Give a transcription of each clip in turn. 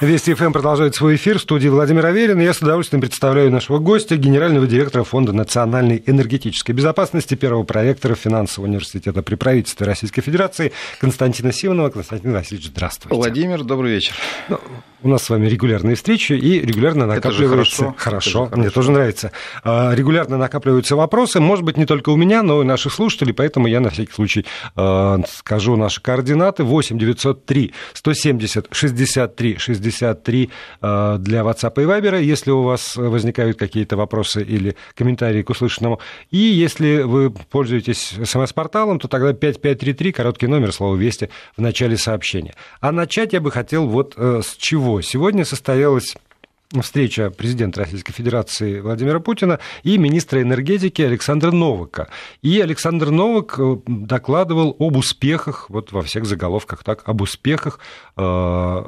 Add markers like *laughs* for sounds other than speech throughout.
Вести ФМ продолжает свой эфир в студии Владимир Аверин. Я с удовольствием представляю нашего гостя, генерального директора Фонда национальной энергетической безопасности, первого проректора финансового университета при правительстве Российской Федерации Константина Симонова. Константин Васильевич, здравствуйте. Владимир, добрый вечер. Ну, у нас с вами регулярные встречи, и регулярно накапливаются... Это хорошо. Это мне хорошо. тоже нравится. А, регулярно накапливаются вопросы, может быть, не только у меня, но и наших слушателей, поэтому я на всякий случай а, скажу наши координаты. 8 903 170 63 63 для WhatsApp и Viber, если у вас возникают какие-то вопросы или комментарии к услышанному. И если вы пользуетесь смс-порталом, то тогда 5533, короткий номер, слово «Вести» в начале сообщения. А начать я бы хотел вот э, с чего Сегодня состоялась встреча президента Российской Федерации Владимира Путина и министра энергетики Александра Новака. И Александр Новак э, докладывал об успехах, вот во всех заголовках так, об успехах э,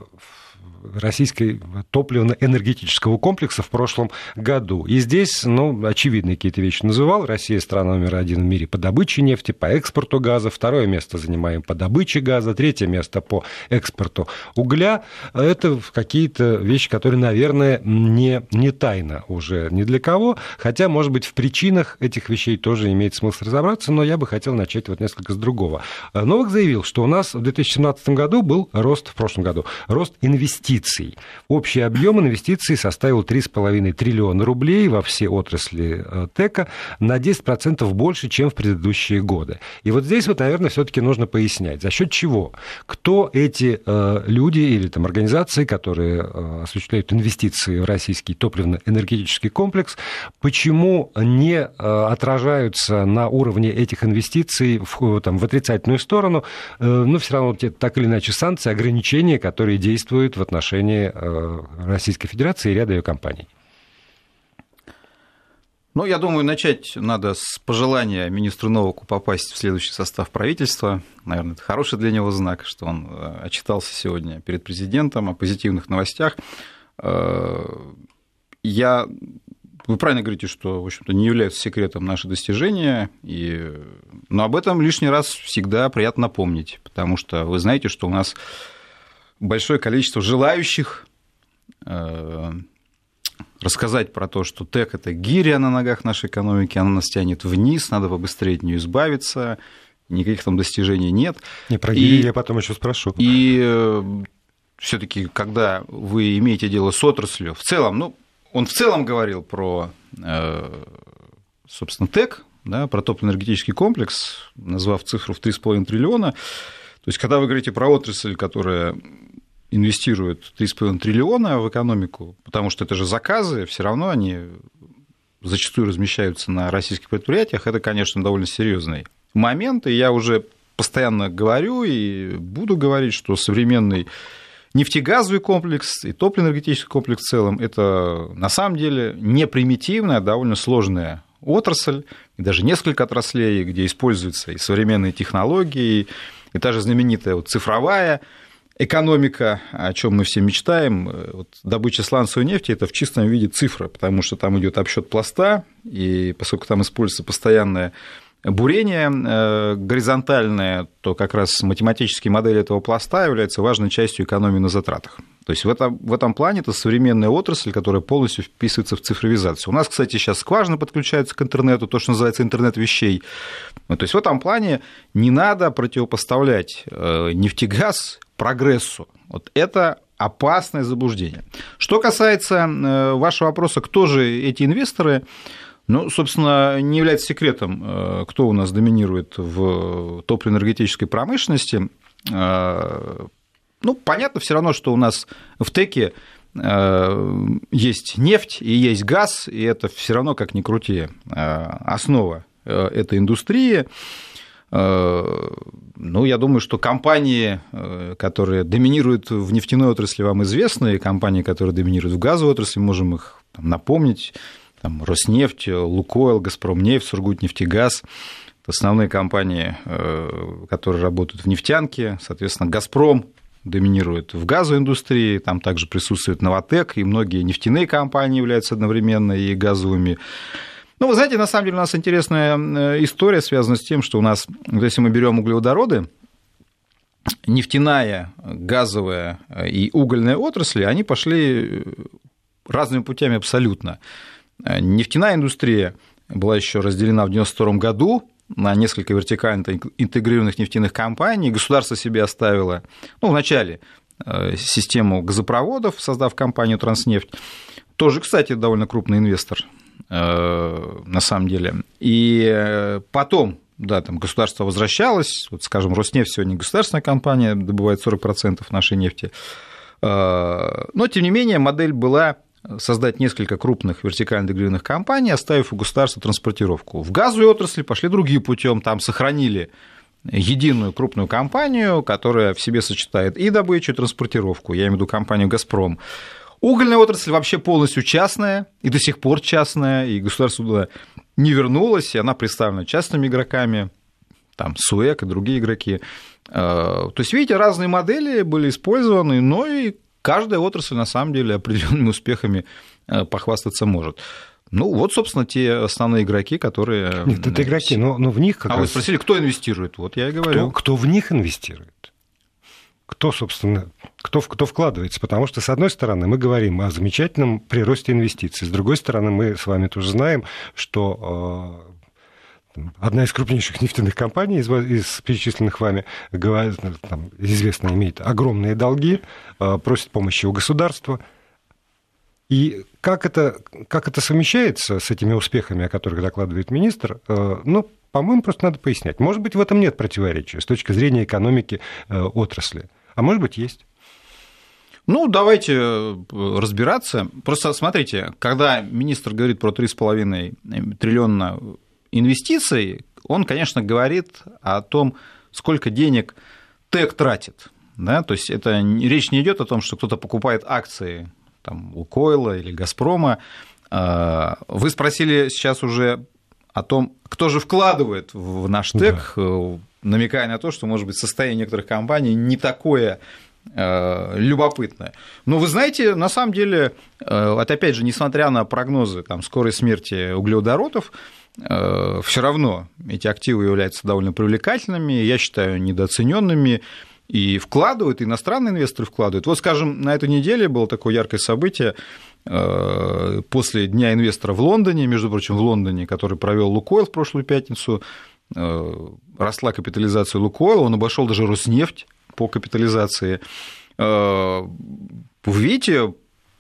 российской топливно-энергетического комплекса в прошлом году. И здесь, ну, очевидные какие-то вещи называл. Россия страна номер один в мире по добыче нефти, по экспорту газа. Второе место занимаем по добыче газа. Третье место по экспорту угля. Это какие-то вещи, которые, наверное, не, не тайна уже ни для кого. Хотя, может быть, в причинах этих вещей тоже имеет смысл разобраться, но я бы хотел начать вот несколько с другого. Новак заявил, что у нас в 2017 году был рост, в прошлом году, рост инвестиций инвестиций. Общий объем инвестиций составил 3,5 триллиона рублей во все отрасли э, ТЭКа, на 10% больше, чем в предыдущие годы. И вот здесь вот, наверное, все-таки нужно пояснять, за счет чего, кто эти э, люди или там организации, которые э, осуществляют инвестиции в российский топливно-энергетический комплекс, почему не отражаются на уровне этих инвестиций в, там, в отрицательную сторону, но все равно так или иначе санкции, ограничения, которые действуют в отношении отношении э, Российской Федерации и ряда ее компаний? Ну, я думаю, начать надо с пожелания министру Новаку попасть в следующий состав правительства. Наверное, это хороший для него знак, что он э, отчитался сегодня перед президентом о позитивных новостях. Э, я... Вы правильно говорите, что, в общем-то, не является секретом наши достижения, и... но об этом лишний раз всегда приятно напомнить, потому что вы знаете, что у нас большое количество желающих э, рассказать про то, что ТЭК – это гиря на ногах нашей экономики, она нас тянет вниз, надо побыстрее от нее избавиться, никаких там достижений нет. Не, про гирю я потом еще спрошу. И э, все таки когда вы имеете дело с отраслью, в целом, ну, он в целом говорил про, э, собственно, ТЭК, да, про топливно-энергетический комплекс, назвав цифру в 3,5 триллиона. То есть, когда вы говорите про отрасль, которая инвестируют 3,5 триллиона в экономику, потому что это же заказы, все равно они зачастую размещаются на российских предприятиях, это, конечно, довольно серьезный момент, и я уже постоянно говорю и буду говорить, что современный нефтегазовый комплекс и топливно-энергетический комплекс в целом – это на самом деле не примитивная, а довольно сложная отрасль, и даже несколько отраслей, где используются и современные технологии, и та же знаменитая вот цифровая экономика, о чем мы все мечтаем, э, вот добыча сланцевой нефти это в чистом виде цифра, потому что там идет обсчет пласта, и поскольку там используется постоянное бурение э, горизонтальное, то как раз математические модели этого пласта являются важной частью экономии на затратах. То есть в этом, в этом плане это современная отрасль, которая полностью вписывается в цифровизацию. У нас, кстати, сейчас скважины подключаются к интернету, то, что называется интернет вещей. То есть в этом плане не надо противопоставлять э, нефтегаз прогрессу. Вот это опасное заблуждение. Что касается э, вашего вопроса, кто же эти инвесторы, ну, собственно, не является секретом, э, кто у нас доминирует в топливно-энергетической промышленности. Э, ну, понятно все равно, что у нас в ТЭКе есть нефть и есть газ, и это все равно, как ни крути, основа этой индустрии. Э, ну, я думаю, что компании, э, которые доминируют в нефтяной отрасли, вам известны, и компании, которые доминируют в газовой отрасли, можем их там, напомнить, там, Роснефть, Лукойл, Газпромнефть, Сургутнефтегаз, это основные компании, э, которые работают в нефтянке, соответственно, Газпром доминирует в газовой индустрии, там также присутствует Новотек, и многие нефтяные компании являются одновременно и газовыми ну, вы знаете, на самом деле у нас интересная э, история связана с тем, что у нас, если мы берем углеводороды, нефтяная, газовая и угольная отрасли, они пошли разными путями абсолютно. Нефтяная индустрия была еще разделена в 1992 году на несколько вертикально интегрированных нефтяных компаний. Государство себе оставило, ну, вначале э, систему газопроводов, создав компанию «Транснефть». Тоже, кстати, довольно крупный инвестор э, на самом деле. И э, потом да, там государство возвращалось, вот, скажем, Роснефть сегодня государственная компания, добывает 40% нашей нефти, но, тем не менее, модель была создать несколько крупных вертикально интегрированных компаний, оставив у государства транспортировку. В газовой отрасли пошли другим путем, там сохранили единую крупную компанию, которая в себе сочетает и добычу, и транспортировку. Я имею в виду компанию «Газпром». Угольная отрасль вообще полностью частная, и до сих пор частная, и государство туда не вернулось, и она представлена частными игроками, там СУЭК и другие игроки. Э, то есть, видите, разные модели были использованы, но и каждая отрасль на самом деле определенными успехами э, похвастаться может. Ну, вот, собственно, те основные игроки, которые... Нет, это игроки, но, но в них как А раз... вы спросили, кто инвестирует? Вот я и говорю. Кто, кто в них инвестирует? Кто, собственно, кто, кто вкладывается? Потому что, с одной стороны, мы говорим о замечательном приросте инвестиций. С другой стороны, мы с вами тоже знаем, что э, одна из крупнейших нефтяных компаний из, из перечисленных вами, там, известно, имеет огромные долги, а, просит помощи у государства. И как это, как это совмещается с этими успехами, о которых докладывает министр, а, ну, по-моему, просто надо пояснять. Может быть, в этом нет противоречия с точки зрения экономики отрасли, а может быть, есть. Ну, давайте э, разбираться. Просто смотрите, когда министр говорит про 3,5 триллиона инвестиций, он, конечно, говорит о том, сколько денег ТЭК тратит. Да? То есть это речь не идет о том, что кто-то покупает акции там, Лукойла или Газпрома. А, вы спросили сейчас уже о том, кто же вкладывает в наш ТЭК, да. Намекая на то, что, может быть, состояние некоторых компаний не такое э, любопытное. Но вы знаете, на самом деле, э, вот опять же, несмотря на прогнозы там, скорой смерти углеводородов, Э, все равно эти активы являются довольно привлекательными, я считаю, недооцененными, и вкладывают, иностранные инвесторы вкладывают. Вот, скажем, на этой неделе было такое яркое событие после Дня инвестора в Лондоне, между прочим, в Лондоне, который провел Лукойл в прошлую пятницу, росла капитализация Лукойла, он обошел даже Роснефть по капитализации. Вы видите,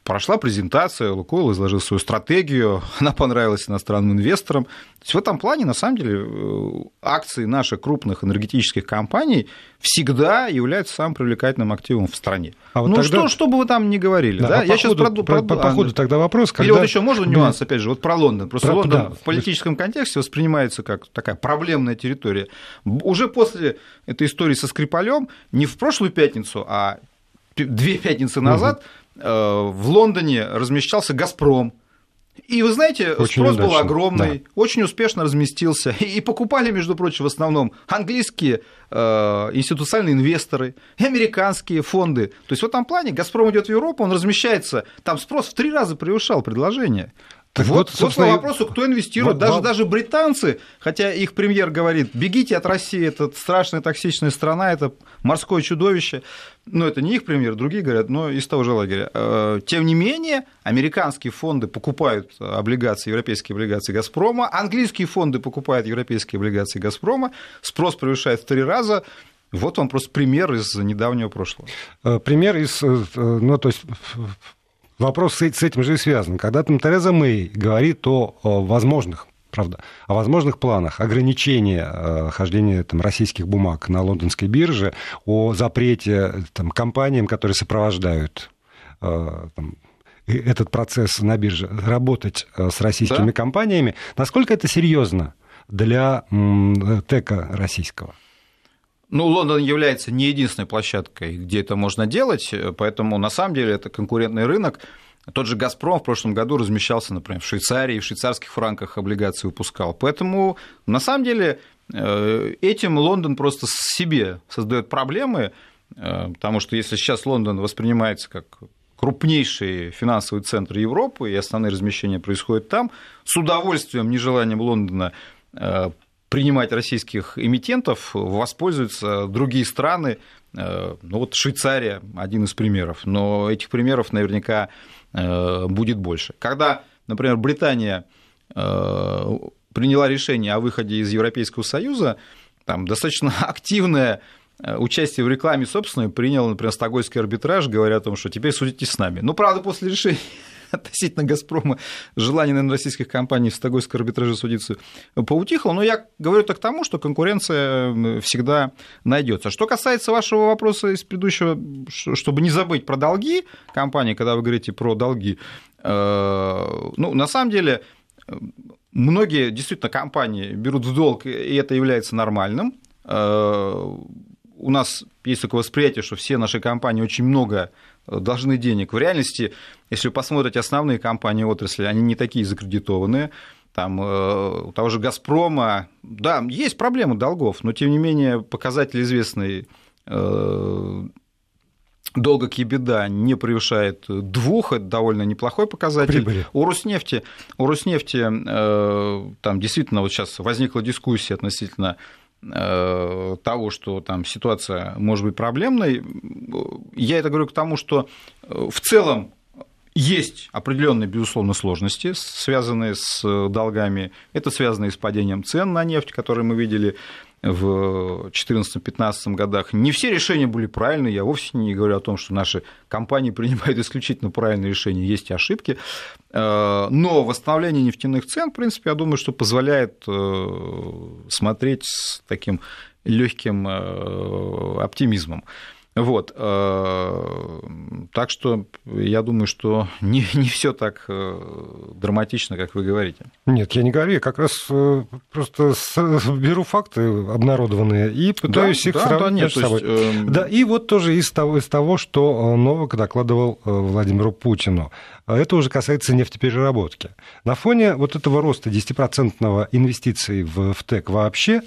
прошла презентация, Лукойл изложил свою стратегию, *laughs* она понравилась иностранным инвесторам. То есть в этом плане, на самом деле, э, акции наших крупных энергетических компаний всегда являются самым привлекательным активом в стране. А вот ну тогда... что, что бы вы там ни говорили. Да, да? А Я по сейчас ходу, про, по, по ходу тогда вопрос. Когда... Или вот еще можно нюанс, опять же, вот про Лондон. Просто про... Лондон да. в политическом контексте воспринимается как такая проблемная территория. Уже после этой истории со Скрипалем, не в прошлую пятницу, а две пятницы назад, угу в Лондоне размещался «Газпром», и вы знаете, очень спрос удачно. был огромный, да. очень успешно разместился. *laughs* И покупали, между прочим, в основном английские э, институциональные инвесторы и американские фонды. То есть в этом плане Газпром идет в Европу, он размещается, там спрос в три раза превышал предложение. Так вот, вот собственно, вопросу, кто инвестирует. Вот, даже, вот. даже британцы, хотя их премьер говорит, бегите от России, это страшная токсичная страна, это морское чудовище. Но это не их премьер, другие говорят, но из того же лагеря. Э, тем не менее, американские фонды покупают облигации, европейские облигации «Газпрома», английские фонды покупают европейские облигации «Газпрома», спрос превышает в три раза, вот вам просто пример из недавнего прошлого. Э, пример из, э, ну, то есть Вопрос с этим же и связан. Когда там Тереза Мэй говорит о, возможных правда, о возможных планах ограничения э, хождения там, российских бумаг на лондонской бирже, о запрете там, компаниям, которые сопровождают э, там, этот процесс на бирже, работать э, с российскими да? компаниями. Насколько это серьезно для ТЭКа российского? Ну, Лондон является не единственной площадкой, где это можно делать, поэтому на самом деле это конкурентный рынок. Тот же «Газпром» в прошлом году размещался, например, в Швейцарии, в швейцарских франках облигации выпускал. Поэтому, на самом деле, э, этим Лондон просто себе создает проблемы, э, потому что если сейчас Лондон воспринимается как крупнейший финансовый центр Европы, и основные размещения происходят там, с удовольствием, нежеланием Лондона э, принимать российских эмитентов воспользуются другие страны, ну вот Швейцария один из примеров, но этих примеров наверняка будет больше. Когда, например, Британия приняла решение о выходе из Европейского Союза, там достаточно *laughs* активное э, участие в рекламе собственной принял, например, Стокгольмский арбитраж, говоря о том, что теперь судите с нами. Ну, правда, после решения *laughs* относительно «Газпрома» желание, наверное, российских компаний в Стокгольмском арбитраже судиться поутихло, но я говорю так тому, что конкуренция всегда найдется. Что касается вашего вопроса из предыдущего, чтобы не забыть про долги компании, когда вы говорите про долги, э, ну, на самом деле, Многие действительно компании берут в долг, и это является нормальным. Э, у нас есть такое восприятие, что все наши компании очень много должны денег. В реальности, если вы посмотрите основные компании отрасли, они не такие закредитованные. Там, э, у того же «Газпрома», да, есть проблемы долгов, но, тем не менее, показатель известный э, долго беда не превышает двух, это довольно неплохой показатель. Прибыли. У Роснефти, у Роснефти э, там действительно вот сейчас возникла дискуссия относительно того, что там ситуация может быть проблемной. Я это говорю к тому, что э, в целом есть определенные, безусловно, сложности, связанные с долгами. Это связано и с падением цен на нефть, которые мы видели в 2014-2015 годах. Не все решения были правильные, я вовсе не говорю о том, что наши компании принимают *laughs* исключительно правильные решения, есть и ошибки, э, но восстановление нефтяных цен, в принципе, я думаю, что позволяет э, смотреть с таким легким э, оптимизмом. Вот. Э, так что я думаю, что не, не все так э, драматично, как вы говорите. Нет, я не говорю, я как раз э, просто беру факты обнародованные и пытаюсь да, их да, сравнить да, нет, между собой. Есть, э... Да, и вот тоже из того, из того, что Новак докладывал Владимиру Путину. Это уже касается нефтепереработки. На фоне вот этого роста 10% инвестиций в, в ТЭК вообще,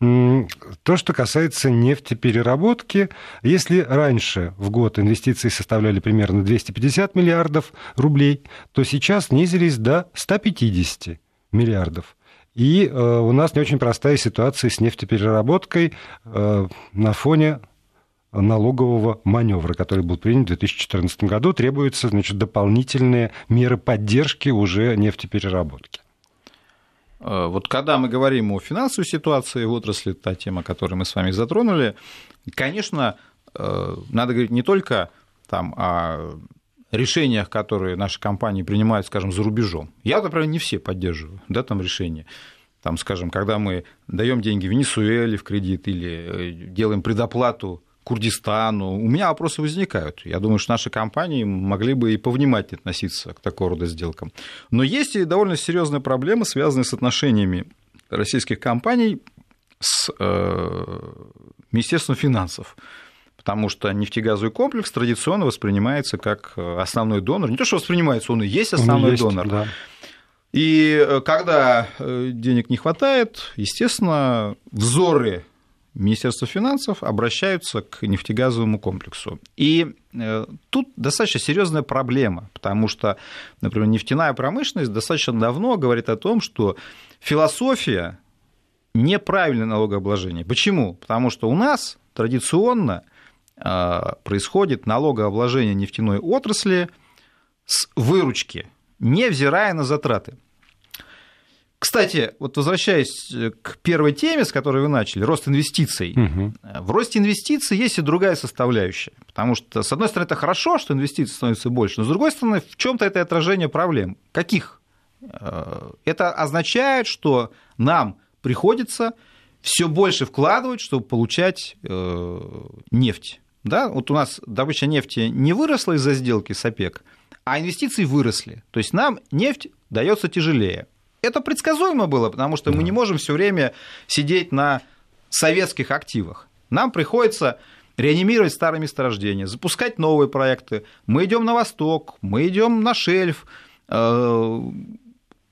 то, что касается нефтепереработки, если раньше в год инвестиции составляли примерно 250 миллиардов рублей, то сейчас снизились до 150 миллиардов. И э, у нас не очень простая ситуация с нефтепереработкой э, на фоне налогового маневра, который был принят в 2014 году. Требуются значит, дополнительные меры поддержки уже нефтепереработки. Э, вот когда мы говорим о финансовой ситуации в отрасли, та тема, которую мы с вами затронули, конечно, э, надо говорить не только там, о решениях, которые наши компании принимают, скажем, за рубежом. Я, например, не все поддерживаю, да, там решения. Там, скажем, когда мы даем деньги Венесуэле в кредит или э, делаем предоплату Курдистану. У меня вопросы возникают. Я думаю, что наши компании могли бы и повнимательнее относиться к такого рода сделкам. Но есть и довольно серьезные проблемы, связанные с отношениями российских компаний с э, Министерством финансов. Потому что нефтегазовый комплекс традиционно воспринимается как основной донор. Не то, что воспринимается, он и есть основной он есть, донор. Да. И э, когда э, денег не хватает, естественно, взоры Министерство финансов обращаются к нефтегазовому комплексу. И э, тут достаточно серьезная проблема, потому что, например, нефтяная промышленность достаточно давно говорит о том, что философия неправильное налогообложение. Почему? Потому что у нас традиционно э, происходит налогообложение нефтяной отрасли с выручки, невзирая на затраты. Кстати, вот возвращаясь э, к первой теме, с которой вы начали, рост инвестиций. Угу. В росте инвестиций есть и другая составляющая. Потому что, с одной стороны, это хорошо, что инвестиций становится больше, но с другой стороны, в чем-то это отражение проблем. Каких? Э, это означает, что нам приходится все больше вкладывать, чтобы получать нефть. Да? Вот у нас добыча нефти не выросла из-за сделки с ОПЕК, а инвестиции выросли. То есть нам нефть дается тяжелее это предсказуемо было, потому что да. мы не можем все время сидеть на советских активах. Нам приходится реанимировать старые месторождения, запускать новые проекты. Мы идем на восток, мы идем на шельф, э,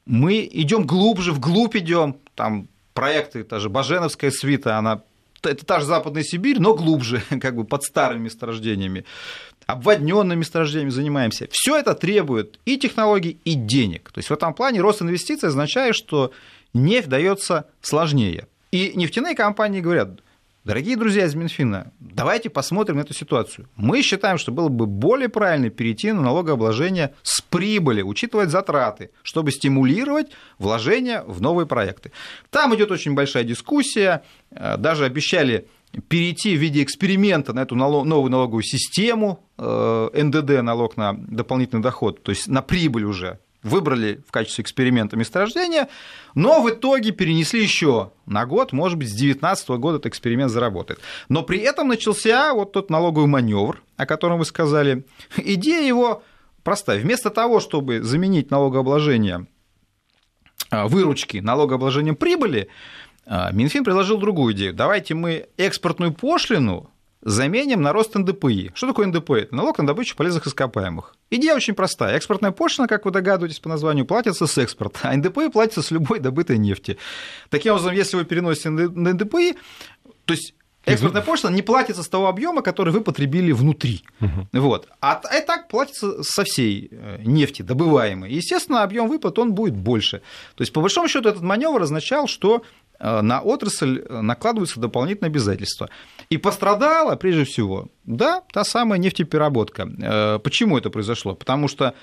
мы идем глубже, вглубь идем. Там проекты, та же Баженовская свита, она это та же Западная Сибирь, но глубже, *laughs* как бы под старыми месторождениями обводненными месторождениями занимаемся. Все это требует и технологий, и денег. То есть в этом плане рост инвестиций означает, что нефть дается сложнее. И нефтяные компании говорят, Дорогие друзья из Минфина, давайте посмотрим на эту ситуацию. Мы считаем, что было бы более правильно перейти на налогообложение с прибыли, учитывать затраты, чтобы стимулировать вложения в новые проекты. Там идет очень большая дискуссия, э, даже обещали перейти в виде эксперимента на эту новую налоговую систему, э, НДД, налог на дополнительный доход, то есть на прибыль уже выбрали в качестве эксперимента месторождения, но в итоге перенесли еще на год, может быть, с 2019 года этот эксперимент заработает. Но при этом начался вот тот налоговый маневр, о котором вы сказали. Идея его простая. Вместо того, чтобы заменить налогообложение а, выручки налогообложением прибыли, Минфин предложил другую идею. Давайте мы экспортную пошлину заменим на рост НДПИ. Что такое НДПИ? Это налог на добычу полезных ископаемых. Идея очень простая. Экспортная пошлина, как вы догадываетесь по названию, платится с экспорта, а НДПИ платится с любой добытой нефти. Таким образом, если вы переносите на НДПИ, то есть Экспортная пошлина не платится с того объема, который вы потребили внутри. Угу. Вот. А, а так платится со всей э, нефти добываемой. Естественно, объем выплат он будет больше. То есть, по большому счету, этот маневр означал, что Э, на отрасль э, накладываются дополнительные обязательства. И пострадала, прежде всего, да, та самая нефтепереработка. Почему это произошло? Потому что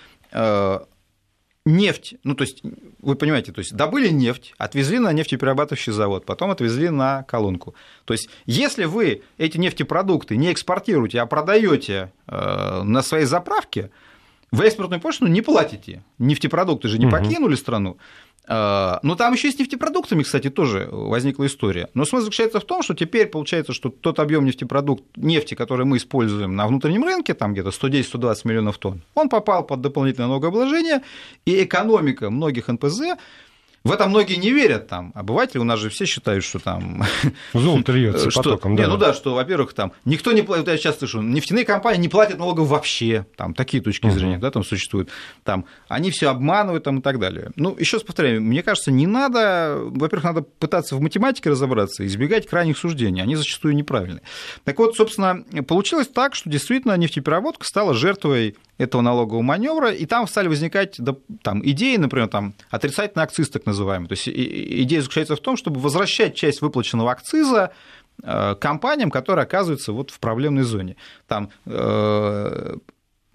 нефть, ну то есть, вы понимаете, то есть добыли нефть, отвезли на нефтеперерабатывающий завод, потом отвезли на колонку. То есть, если вы эти нефтепродукты не экспортируете, а продаете на своей заправке, вы экспортную пошлину не платите. Нефтепродукты же не угу. покинули страну. А, но там еще и с нефтепродуктами, кстати, тоже возникла история. Но смысл заключается в том, что теперь получается, что тот объем нефтепродукт, нефти, который мы используем на внутреннем рынке, там где-то 110-120 миллионов тонн, он попал под дополнительное налогообложение, и экономика многих НПЗ в это многие не верят там. Обыватели у нас же все считают, что там... *laughs* Золото льется *laughs* потоком, да. Не, ну да, что, во-первых, там никто не платит, я часто слышу, нефтяные компании не платят налогов вообще, там такие точки uh-huh. зрения, да, там существуют, там они все обманывают там и так далее. Ну, еще раз повторяю, мне кажется, не надо, во-первых, надо пытаться в математике разобраться, избегать крайних суждений, они зачастую неправильные. Так вот, собственно, получилось так, что действительно нефтепереработка стала жертвой этого налогового маневра, и там стали возникать там, идеи, например, там, отрицательный акциз так называемый. То есть идея заключается в том, чтобы возвращать часть выплаченного акциза э, компаниям, которые оказываются вот в проблемной зоне. Там э,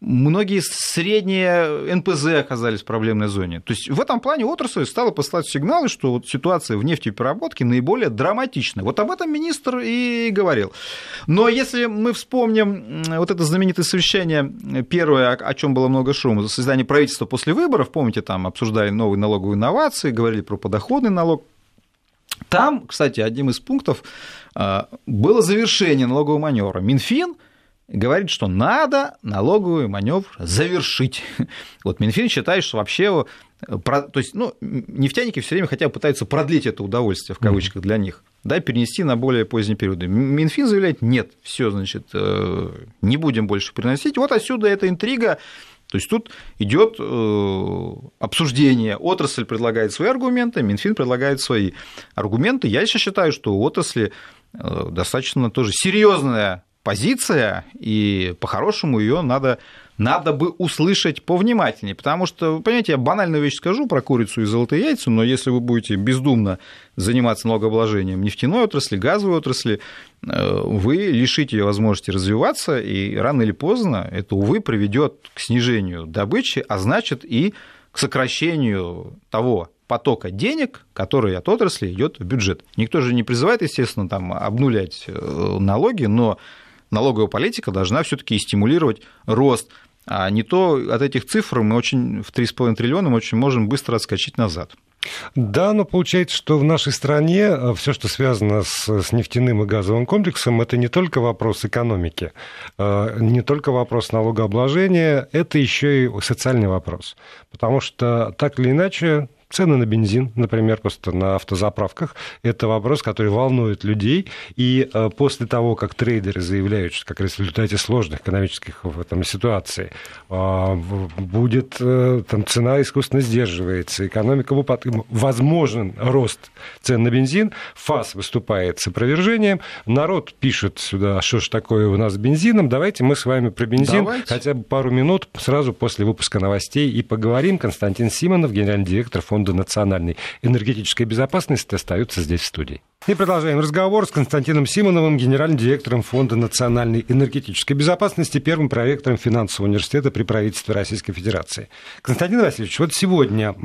многие средние НПЗ оказались в проблемной зоне. То есть в этом плане отрасль стала посылать сигналы, что вот ситуация в нефтепереработке наиболее драматичная. Вот об этом министр и говорил. Но если мы вспомним вот это знаменитое совещание, первое, о чем было много шума, создание правительства после выборов, помните, там обсуждали новые налоговые инновации, говорили про подоходный налог, там, кстати, одним из пунктов а, было завершение налогового маневра. Минфин говорит, что надо налоговый маневр завершить. Вот Минфин считает, что вообще, то есть, ну, нефтяники все время хотя бы пытаются продлить это удовольствие, в кавычках, для них, да, перенести на более поздние периоды. Минфин заявляет, нет, все, значит, э, не будем больше приносить. Вот отсюда эта интрига, то есть тут идет э, обсуждение. Отрасль предлагает свои аргументы, Минфин предлагает свои аргументы. Я еще считаю, что у отрасли э, достаточно тоже серьезная позиция, и по-хорошему ее надо, надо бы услышать повнимательнее. Потому что, понимаете, я банальную вещь скажу про курицу и золотые яйца, но если вы будете бездумно заниматься налогообложением нефтяной отрасли, газовой отрасли, э, вы лишите ее возможности развиваться, и рано или поздно это, увы, приведет к снижению добычи, а значит и к сокращению того потока денег, который от отрасли идет в бюджет. Никто же не призывает, естественно, там, обнулять э, налоги, но налоговая политика должна все-таки стимулировать рост, а не то от этих цифр мы очень в 3,5 триллиона мы очень можем быстро отскочить назад. Да, но получается, что в нашей стране э, все, что связано с, с нефтяным и газовым комплексом, это не только вопрос экономики, э, не только вопрос налогообложения, это еще и социальный вопрос. Потому что так или иначе Цены на бензин, например, просто на автозаправках, это вопрос, который волнует людей. И э, после того, как трейдеры заявляют, что как раз в результате сложных экономических в этом ситуации а, будет э, там, цена искусственно сдерживается, экономика в возможен рост цен на бензин, ФАС выступает с опровержением, народ пишет сюда, что ж такое у нас с бензином, давайте мы с вами про бензин давайте. хотя бы пару минут сразу после выпуска новостей и поговорим. Константин Симонов, генеральный директор фонда Фонда национальной энергетической безопасности, остаются здесь в студии. И продолжаем разговор с Константином Симоновым, генеральным директором Фонда национальной энергетической безопасности, первым проректором финансового университета при правительстве Российской Федерации. Константин Васильевич, вот сегодня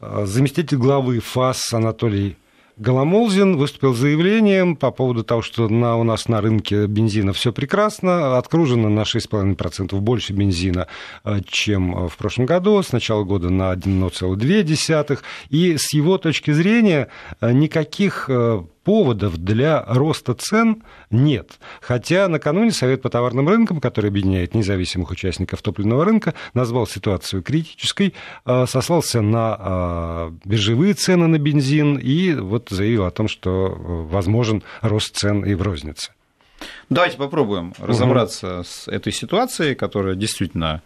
заместитель главы ФАС Анатолий Голомолзин выступил заявлением по поводу того, что на, у нас на рынке бензина все прекрасно, откружено на 6,5% больше бензина, э, чем в прошлом году, с начала года на 1,2. И с его точки зрения э, никаких э, поводов для роста цен нет. Хотя накануне Совет по товарным рынкам, который объединяет независимых участников топливного рынка, назвал ситуацию критической, э, сослался на э, биржевые цены на бензин и вот заявил о том, что э, возможен рост цен и в рознице. Давайте попробуем разобраться угу. с этой ситуацией, которая действительно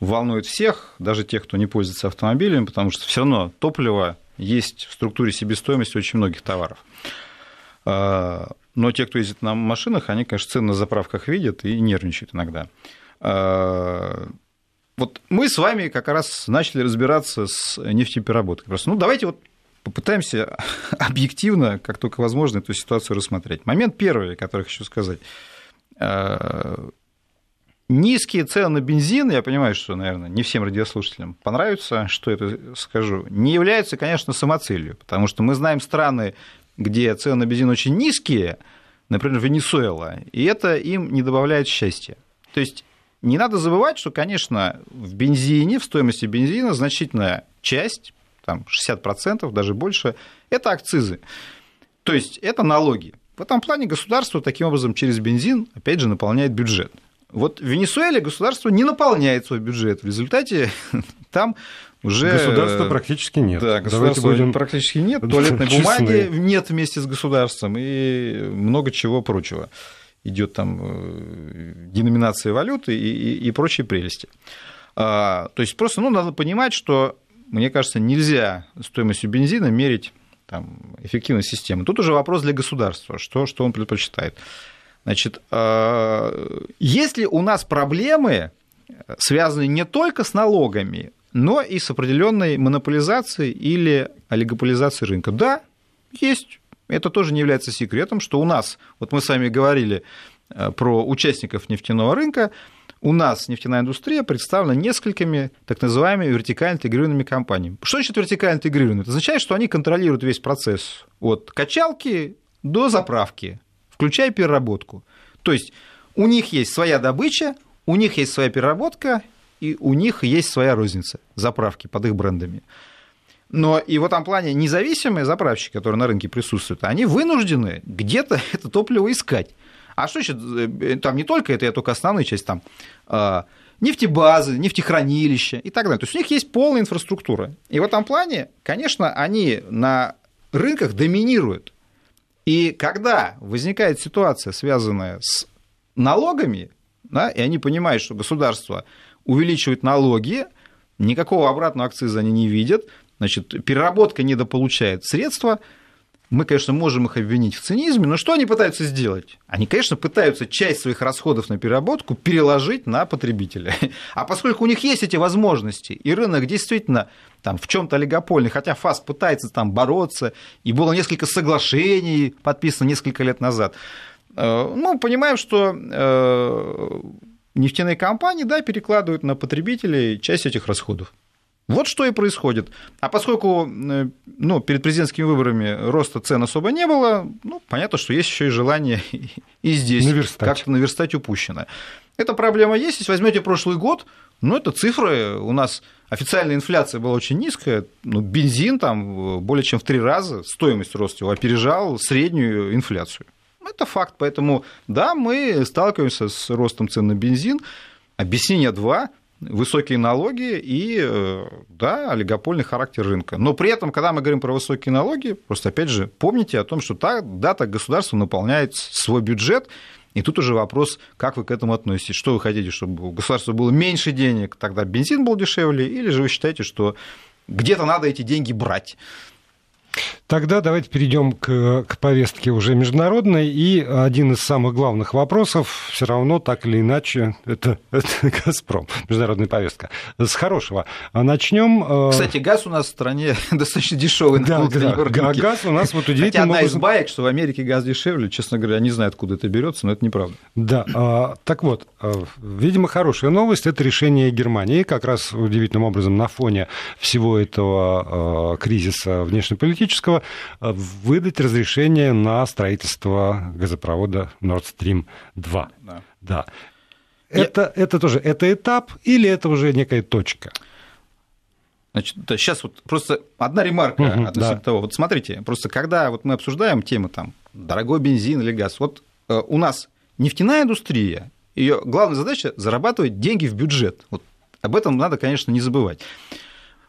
волнует всех, даже тех, кто не пользуется автомобилем, потому что все равно топливо есть в структуре себестоимости очень многих товаров. А, но те, кто ездит на машинах, они, конечно, цены на заправках видят и нервничают иногда. А, вот мы с вами как раз начали разбираться с нефтепереработкой. Просто, ну, давайте вот попытаемся *laughs* объективно, как только возможно, эту ситуацию рассмотреть. Момент первый, который хочу сказать. А, низкие цены на бензин, я понимаю, что, наверное, не всем радиослушателям понравится, что это скажу, не являются, конечно, самоцелью, потому что мы знаем страны, где цены на бензин очень низкие, например, Венесуэла, и это им не добавляет счастья. То есть не надо забывать, что, конечно, в бензине, в стоимости бензина значительная часть, там 60%, даже больше, это акцизы. То есть это налоги. В этом плане государство таким образом через бензин, опять же, наполняет бюджет. Вот в Венесуэле государство не наполняет свой бюджет. В результате *laughs* там уже... Государства практически нет. Да, государства будем... практически нет, *laughs* туалетной бумаги нет вместе с государством и много чего прочего. Идет там э, деноминация валюты и, и, и прочие прелести. А, то есть просто ну, надо понимать, что, мне кажется, нельзя стоимостью бензина мерить там, эффективность системы. Тут уже вопрос для государства, что, что он предпочитает. Значит, а, если у нас проблемы, связанные не только с налогами, но и с определенной монополизацией или олигополизацией рынка. Да, есть. Это тоже не является секретом, что у нас, вот мы с вами говорили э, про участников нефтяного рынка, у нас нефтяная индустрия представлена несколькими так называемыми вертикально интегрированными компаниями. Что значит вертикально интегрированные? Это означает, что они контролируют весь процесс от качалки до заправки, включая переработку. То есть у них есть своя добыча, у них есть своя переработка, и у них есть своя розница, заправки под их брендами. Но и в этом плане независимые заправщики, которые на рынке присутствуют, они вынуждены где-то *laughs* это топливо искать. А что еще? Э, там не только это, я только основную часть, там а, нефтебазы, нефтехранилища и так далее. То есть у них есть полная инфраструктура. И в этом плане, конечно, они на рынках доминируют. И когда возникает ситуация, связанная с налогами, да, и они понимают, что государство увеличивают налоги, никакого обратного акциза они не видят, значит, переработка недополучает средства, мы, конечно, можем их обвинить в цинизме, но что они пытаются сделать? Они, конечно, пытаются часть своих расходов на переработку переложить на потребителя. *laughs* А поскольку у них есть эти возможности, и рынок действительно там, в чем-то олигопольный, хотя ФАС пытается там бороться, и было несколько соглашений подписано несколько лет назад, э, ну, понимаем, что э, нефтяные компании да, перекладывают на потребителей часть этих расходов. Вот что и происходит. А поскольку э, ну, перед президентскими выборами роста цен особо не было, ну, понятно, что есть еще и желание *laughs* и здесь как-то наверстать упущенное. Эта проблема есть. Если возьмете прошлый год, ну, это цифры. У нас официальная инфляция была очень низкая. Ну, бензин там э, более чем в три раза, стоимость роста его опережал среднюю инфляцию. Это факт. Поэтому, да, мы сталкиваемся с ростом цен на бензин. Объяснение два высокие налоги и, э, да, олигопольный характер рынка. Но при этом, когда мы говорим про высокие налоги, просто опять же помните о том, что та, да, так государство наполняет свой бюджет, и тут уже вопрос, как вы к этому относитесь. Что вы хотите, чтобы у государства было меньше денег, тогда бензин был дешевле, или же вы считаете, что где-то надо эти деньги брать? Тогда давайте перейдем к, к повестке уже международной. И один из самых главных вопросов все равно, так или иначе, это, *laughs* это «Газпром», международная повестка. С хорошего. Начнем... Э, Кстати, газ у нас в стране *laughs* достаточно дешевый да, да, рынке. газ у нас вот удивительно... Хотя одна из баек, что в Америке газ дешевле, честно говоря, я не знаю, откуда это берется, но это неправда. Да, а, так вот, а, видимо, хорошая новость – это решение Германии, как раз удивительным образом на фоне всего этого а, кризиса внешнеполитического выдать разрешение на строительство газопровода Nord Stream 2. Да. да. Это, Я... это тоже это этап или это уже некая точка? Значит, да, сейчас вот просто одна ремарка uh-huh, относительно да. того. Вот смотрите, просто когда вот мы обсуждаем темы там дорогой бензин или газ, вот э, у нас нефтяная индустрия, ее главная задача зарабатывать деньги в бюджет. Вот об этом надо, конечно, не забывать.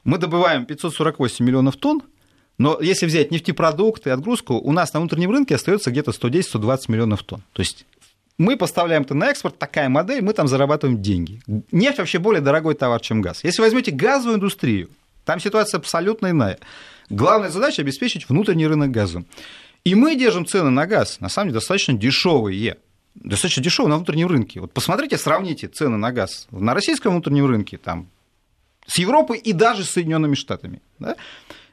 Мы добываем 548 миллионов тонн, но если взять нефтепродукты отгрузку, у нас на внутреннем рынке остается где-то 110-120 миллионов тонн. То есть мы поставляем это на экспорт, такая модель, мы там зарабатываем деньги. Нефть вообще более дорогой товар, чем газ. Если возьмете газовую индустрию, там ситуация абсолютно иная. Главная задача обеспечить внутренний рынок газом. И мы держим цены на газ, на самом деле, достаточно дешевые. Достаточно дешевые на внутреннем рынке. Вот посмотрите, сравните цены на газ на российском внутреннем рынке там, с Европой и даже с Соединенными Штатами. Да?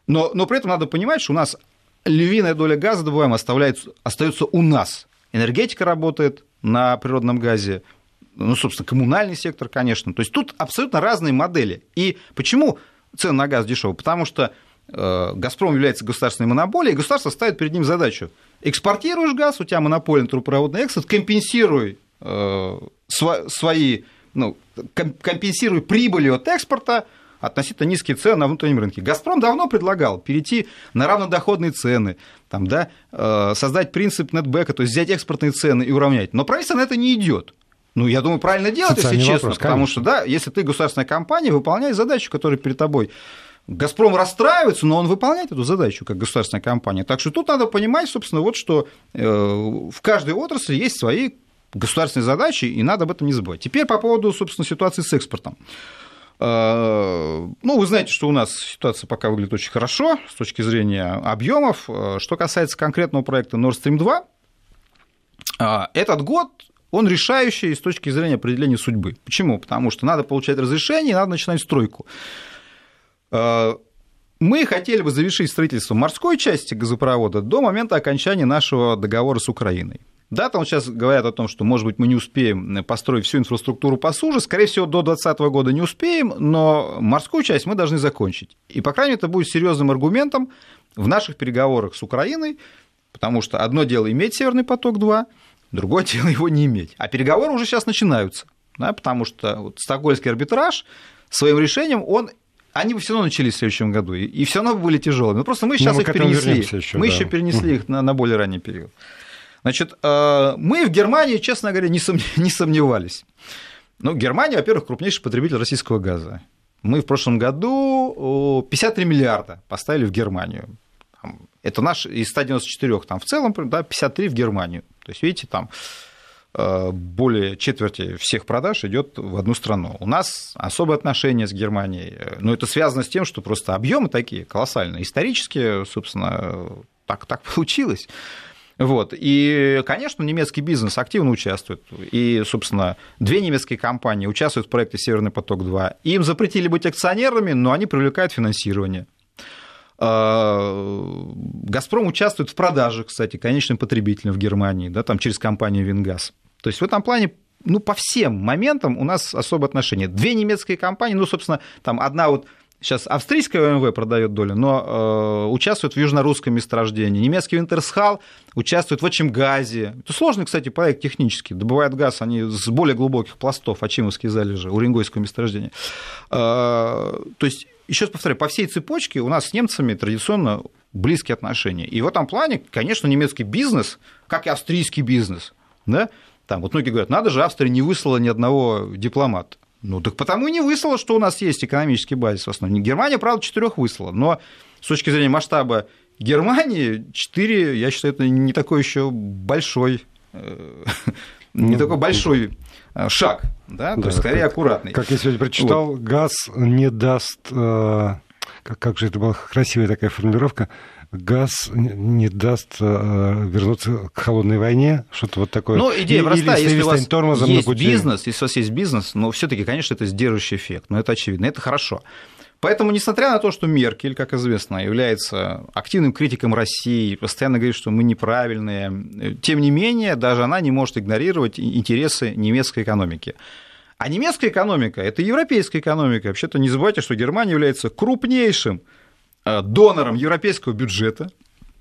Но, но при этом надо понимать, что у нас львиная доля газа добываемого остается у нас. Энергетика работает на природном газе, ну, собственно, коммунальный сектор, конечно. То есть тут абсолютно разные модели. И почему цены на газ дешевые? Потому что э, «Газпром» является государственной монополией, и государство ставит перед ним задачу. Экспортируешь газ, у тебя монополия на трубопроводный экспорт, компенсируй э, свои, ну, компенсируй прибыли от экспорта – относительно низкие цены на внутреннем рынке. «Газпром» давно предлагал перейти на равнодоходные цены, там, да, э, создать принцип нетбека, то есть взять экспортные цены и уравнять. Но правительство на это не идет. Ну, я думаю, правильно делать, Социальный если честно, вопрос, потому что, да, если ты государственная компания, выполняй задачу, которая перед тобой. «Газпром» расстраивается, но он выполняет эту задачу как государственная компания. Так что тут надо понимать, собственно, вот что э, в каждой отрасли есть свои государственные задачи, и надо об этом не забывать. Теперь по поводу, собственно, ситуации с экспортом. Э, ну, вы знаете, что у нас ситуация пока выглядит очень хорошо с точки зрения объемов. Э, что касается конкретного проекта Nord Stream 2, э, этот год он решающий с точки зрения определения судьбы. Почему? Потому что надо получать разрешение, надо начинать стройку. Мы хотели бы завершить строительство морской части газопровода до момента окончания нашего договора с Украиной. Да, там сейчас говорят о том, что, может быть, мы не успеем построить всю инфраструктуру по суше. Скорее всего, до 2020 года не успеем, но морскую часть мы должны закончить. И, по крайней мере, это будет серьезным аргументом в наших переговорах с Украиной, потому что одно дело иметь Северный поток-2, другое *laughs* дело его не иметь. А переговоры уже сейчас начинаются, да, потому что вот Стокгольмский арбитраж своим решением, он они бы все равно начались в следующем году, и все равно были тяжелыми. Но просто мы сейчас мы их перенесли. Еще, мы да. еще перенесли *laughs* их на, на более ранний период. Значит, э, мы в Германии, честно говоря, не сомневались. Ну, Германия, во-первых, крупнейший потребитель российского газа. Мы в прошлом году 53 миллиарда поставили в Германию. Это наш из 194, там в целом да, 53 в Германию. То есть, видите, там э, более четверти всех продаж идет в одну страну. У нас особые отношения с Германией. Но это связано с тем, что просто объемы такие колоссальные. Исторически, собственно, так, так получилось. Вот. И, конечно, немецкий бизнес активно участвует. И, собственно, две немецкие компании участвуют в проекте «Северный поток-2». Им запретили быть акционерами, но они привлекают финансирование. А, «Газпром» участвует в продаже, кстати, конечным потребителям в Германии, да, там через компанию «Вингаз». То есть в этом плане ну, по всем моментам у нас особое отношение. Две немецкие компании, ну, собственно, там одна вот Сейчас австрийская ОМВ продает долю, но э, участвует в южно-русском месторождении. Немецкий Винтерсхал участвует в Очимгазе. Это сложный, кстати, проект технически. Добывают газ они с более глубоких пластов, Ачимовские залежи, Уренгойского месторождения. Э, то есть, еще раз повторяю, по всей цепочке у нас с немцами традиционно близкие отношения. И в этом плане, конечно, немецкий бизнес, как и австрийский бизнес, да, там вот многие говорят, надо же, Австрия не выслала ни одного дипломата. Ну, так потому и не выслала, что у нас есть экономический базис в основном. Германия, правда, четырех выслала, но с точки зрения масштаба Германии 4, я считаю, это не такой еще большой, э, *laughs* не ну, такой большой э, шаг, да, то есть скорее аккуратный. Как я сегодня прочитал, газ не даст, э, как же это была красивая такая формулировка, газ не даст вернуться к холодной войне, что-то вот такое. Ну, идея простая, если, если у вас тормозом есть бизнес, если у вас есть бизнес, но все таки конечно, это сдерживающий эффект, но это очевидно, это хорошо. Поэтому, несмотря на то, что Меркель, как известно, является активным критиком России, постоянно говорит, что мы неправильные, тем не менее, даже она не может игнорировать интересы немецкой экономики. А немецкая экономика – это европейская экономика. Вообще-то не забывайте, что Германия является крупнейшим э, донором европейского бюджета.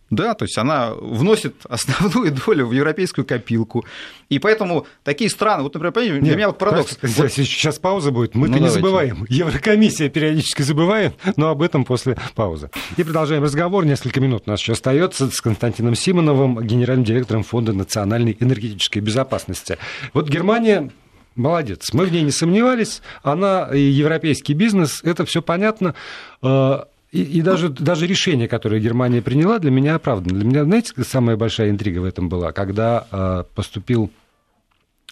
Да, то есть она вносит *laughs* основную долю в европейскую копилку. И поэтому такие страны, вот, например, понимаете, для Нет, меня вот парадокс. Вот... Сейчас пауза будет, мы-то ну, не давайте. забываем. Еврокомиссия периодически забывает, но об этом после паузы. И продолжаем разговор. Несколько минут у нас еще остается с Константином Симоновым, генеральным директором Фонда национальной энергетической безопасности. Вот Германия молодец. Мы в ней не сомневались. Она и европейский бизнес, это все понятно. И, и даже, даже решение, которое Германия приняла, для меня оправдано. Для меня, знаете, самая большая интрига в этом была, когда э, поступил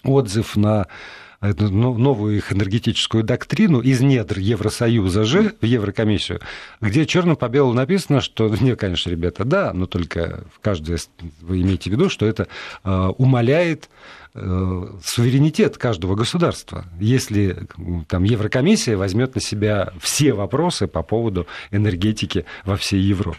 отзыв на новую их энергетическую доктрину из недр Евросоюза же в Еврокомиссию, где черным по белому написано, что, нет, конечно, ребята, да, но только в каждое, вы имеете в виду, что это э, умаляет Э, суверенитет каждого государства, если там Еврокомиссия возьмет на себя все вопросы по поводу энергетики во всей Европе.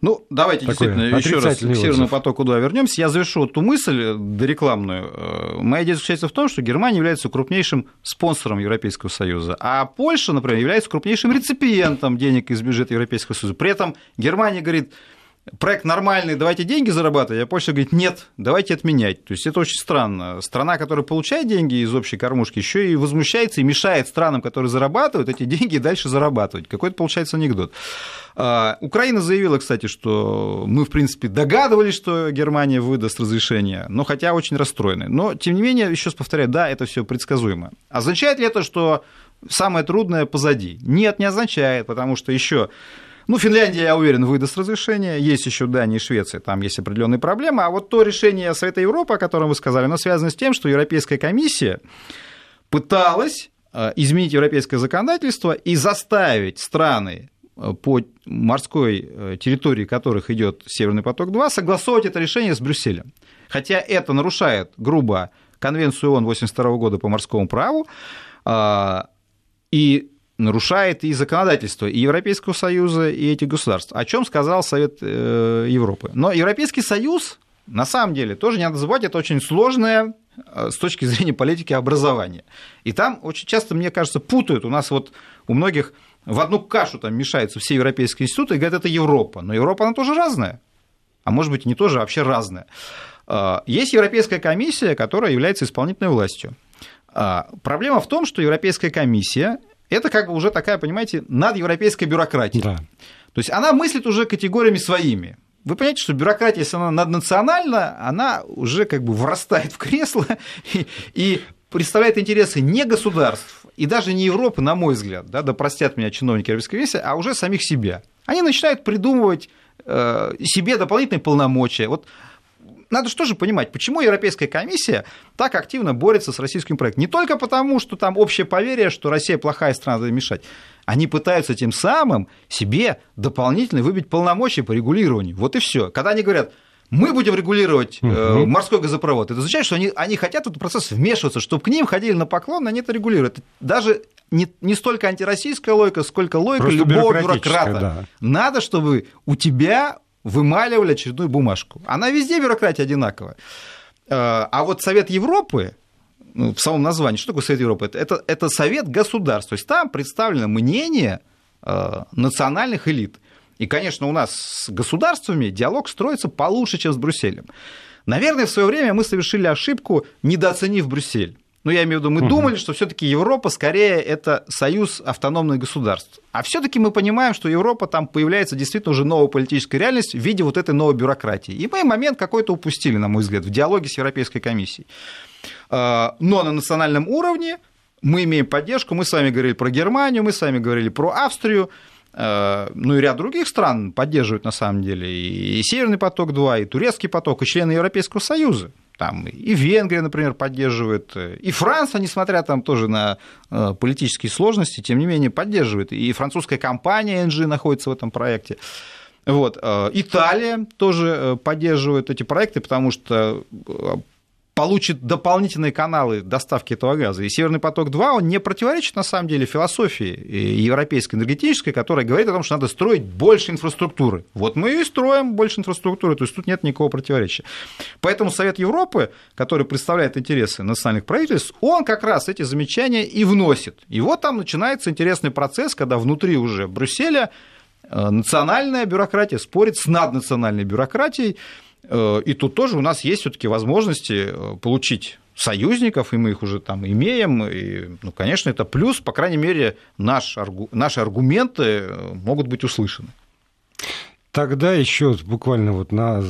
Ну, давайте Такой действительно еще раз к Северному потоку-2 вернемся. Я завершу эту мысль дорекламную. Э, моя идея заключается в том, что Германия является крупнейшим спонсором Европейского Союза, а Польша, например, является крупнейшим реципиентом денег из бюджета Европейского Союза. При этом Германия говорит, проект нормальный, давайте деньги зарабатывать, а Польша говорит, нет, давайте отменять. То есть это очень странно. Страна, которая получает деньги из общей кормушки, еще и возмущается и мешает странам, которые зарабатывают, эти деньги дальше зарабатывать. Какой-то получается анекдот. А, Украина заявила, кстати, что мы, в принципе, догадывались, что Германия выдаст разрешение, но хотя очень расстроены. Но, тем не менее, еще раз повторяю, да, это все предсказуемо. Означает ли это, что самое трудное позади? Нет, не означает, потому что еще ну, Финляндия, я уверен, выдаст разрешение. Есть еще Дания и Швеция, там есть определенные проблемы. А вот то решение Совета Европы, о котором вы сказали, оно связано с тем, что Европейская комиссия пыталась э, изменить европейское законодательство и заставить страны э, по морской э, территории которых идет Северный поток-2, согласовывать это решение с Брюсселем. Хотя это нарушает грубо Конвенцию ООН 82 года по морскому праву, и нарушает и законодательство и Европейского Союза, и этих государств, о чем сказал Совет э, Европы. Но Европейский Союз, на самом деле, тоже не надо забывать, это очень сложное э, с точки зрения политики образования. И там очень часто, мне кажется, путают. У нас вот у многих в одну кашу там мешаются все европейские институты и говорят, это Европа. Но Европа, она тоже разная. А может быть, не тоже, а вообще разная. Э, есть Европейская комиссия, которая является исполнительной властью. Проблема в том, что Европейская комиссия это как бы уже такая, понимаете, надевропейская бюрократия. Да. То есть она мыслит уже категориями своими. Вы понимаете, что бюрократия, если она наднациональна, она уже как бы врастает в кресло *laughs* и, и представляет интересы не государств и даже не Европы, на мой взгляд, да, да простят меня чиновники Европейской комиссии, а уже самих себя. Они начинают придумывать э, себе дополнительные полномочия. Вот надо же понимать, почему Европейская комиссия так активно борется с российским проектом. Не только потому, что там общее поверье, что Россия плохая страна, надо мешать. Они пытаются тем самым себе дополнительно выбить полномочия по регулированию. Вот и все. Когда они говорят, мы будем регулировать э, морской газопровод. Это означает, что они, они хотят в этот процесс вмешиваться, чтобы к ним ходили на поклон, они это регулируют. Даже не, не столько антироссийская логика, сколько логика Просто любого бюрократа. Да. Надо, чтобы у тебя вымаливали очередную бумажку. Она везде бюрократия одинаковая. Э, а вот Совет Европы, ну, в самом названии, что такое Совет Европы? Это, это Совет государств. То есть там представлено мнение э, национальных элит. И, конечно, у нас с государствами диалог строится получше, чем с Брюсселем. Наверное, в свое время мы совершили ошибку, недооценив Брюссель. Ну, я имею в виду, мы угу. думали, что все-таки Европа скорее это союз автономных государств. А все-таки мы понимаем, что Европа там появляется действительно уже новая политическая реальность в виде вот этой новой бюрократии. И мы момент какой-то упустили, на мой взгляд, в диалоге с Европейской комиссией. А, но на национальном уровне мы имеем поддержку. Мы с вами говорили про Германию, мы с вами говорили про Австрию. А, ну и ряд других стран поддерживают на самом деле и Северный поток-2, и Турецкий поток, и члены Европейского Союза. Там и Венгрия, например, поддерживает, и Франция, несмотря там тоже на э, политические сложности, тем не менее поддерживает. И французская компания NG находится в этом проекте. Вот. Италия тоже поддерживает эти проекты, потому что получит дополнительные каналы доставки этого газа. И «Северный поток-2», он не противоречит, на самом деле, философии европейской энергетической, которая говорит о том, что надо строить больше инфраструктуры. Вот мы и строим больше инфраструктуры, то есть тут нет никакого противоречия. Поэтому Совет Европы, который представляет интересы национальных правительств, он как раз эти замечания и вносит. И вот там начинается интересный процесс, когда внутри уже Брюсселя э, национальная бюрократия спорит с наднациональной бюрократией, и тут тоже у нас есть все-таки возможности э, получить союзников, и мы их уже там имеем. И, ну, конечно, это плюс, по крайней мере, наш, наши аргументы э, могут быть услышаны. Тогда еще буквально вот на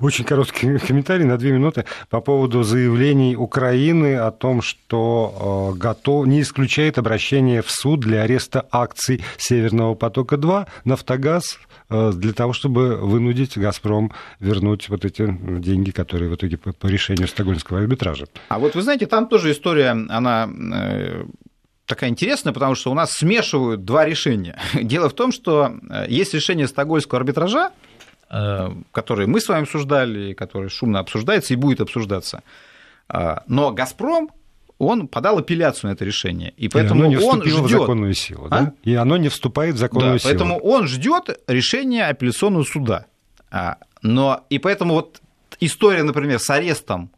очень короткий *laughs* комментарий на две минуты по поводу заявлений Украины о том, что готов, не исключает обращение в суд для ареста акций Северного потока-2. Нафтогаз Э, для того, чтобы вынудить «Газпром» вернуть вот эти деньги, которые в итоге по решению Стокгольмского арбитража. А вот вы знаете, там тоже история, она э, такая интересная, потому что у нас смешивают два решения. *laughs* Дело в том, что э, есть решение Стокгольмского арбитража, которые мы с вами обсуждали, который шумно обсуждается и будет обсуждаться. Но «Газпром» он подал апелляцию на это решение. И поэтому и оно не он ждет... в законную силу, а? да? И оно не вступает в законную да, силу. Поэтому он ждет решения апелляционного суда. А, но и поэтому вот история, например, с арестом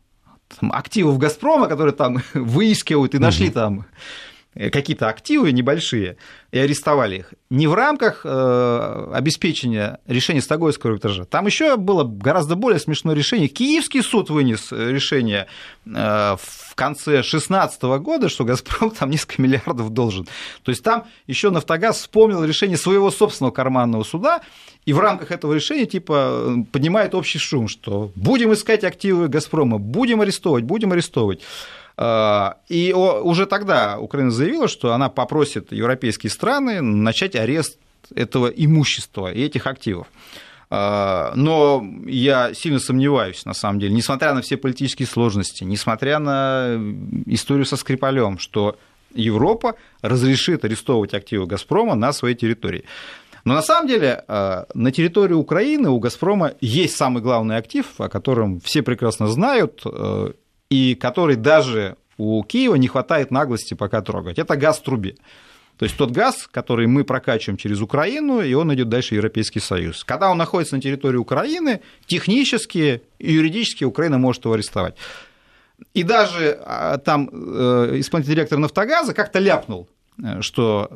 там, активов Газпрома, которые там *laughs* выискивают и нашли угу. там Э, какие-то активы небольшие и арестовали их, не в рамках э, обеспечения решения Стокгольмского арбитража. Там еще было гораздо более смешное решение. Киевский суд вынес э, решение э, в конце 2016 года, что «Газпром» там несколько миллиардов должен. То есть там еще «Нафтогаз» вспомнил решение своего собственного карманного суда, и в рамках этого решения типа поднимает общий шум, что будем искать активы «Газпрома», будем арестовывать, будем арестовывать. А, и уже тогда Украина заявила, что она попросит европейские страны начать арест этого имущества и этих активов. А, но я сильно сомневаюсь, на самом деле, несмотря на все политические сложности, несмотря на историю со Скрипалем, что Европа разрешит арестовывать активы «Газпрома» на своей территории. Но на самом деле а, на территории Украины у «Газпрома» есть самый главный актив, о котором все прекрасно знают, и который даже у Киева не хватает наглости пока трогать. Это газ в трубе. То есть тот газ, который мы прокачиваем через Украину, и он идет дальше в Европейский Союз. Когда он находится на территории Украины, технически и юридически Украина может его арестовать. И даже а, там э, исполнительный директор Нафтогаза как-то ляпнул, э, что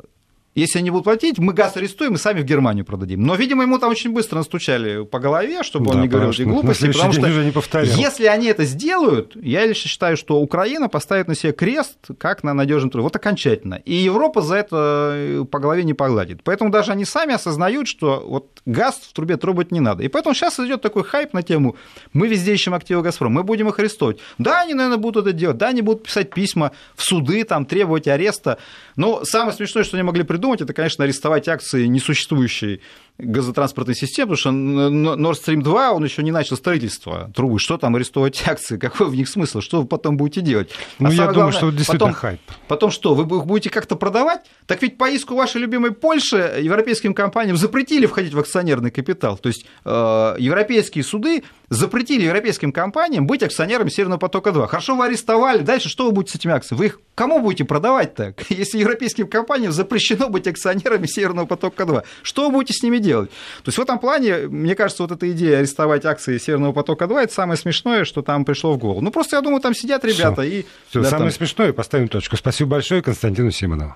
если они будут платить, мы газ арестуем и сами в Германию продадим. Но, видимо, ему там очень быстро настучали по голове, чтобы он не говорил эти глупости. Потому что не если они это сделают, я лично считаю, что Украина поставит на себе крест как на надежном труде. Вот окончательно. И Европа за это э, по голове не погладит. Поэтому даже они сами осознают, что вот газ в трубе трубать не надо. И поэтому сейчас идет такой хайп на тему, мы везде ищем активы «Газпром», мы будем их арестовать. Да, они, наверное, будут это делать, да, они будут писать письма в суды, там, требовать ареста. Но самое смешное, что они могли придумать, придумать, это, конечно, арестовать акции несуществующей газотранспортной системы, потому что Nord Stream 2, он еще не начал строительство трубы. Что там арестовать акции? *laughs* Какой в них смысл? Что вы потом будете делать? Ну, а я думаю, главное, что это действительно потом, хайп. Потом что, вы их будете как-то продавать? Так ведь по иску вашей любимой Польши европейским компаниям запретили входить в акционерный капитал. То есть э, европейские суды запретили европейским компаниям быть акционерами Северного потока-2. Хорошо, вы арестовали. Дальше что вы будете с этими акциями? Вы их кому будете продавать так? *laughs* Если европейским компаниям запрещено быть акционерами Северного потока-2, что вы будете с ними делать? Делать. То есть в этом плане, мне кажется, вот эта идея арестовать акции Северного потока-2, это самое смешное, что там пришло в голову. Ну, просто я думаю, там сидят ребята Всё. и... Всё, да, самое там... смешное, поставим точку. Спасибо большое Константину Симонову.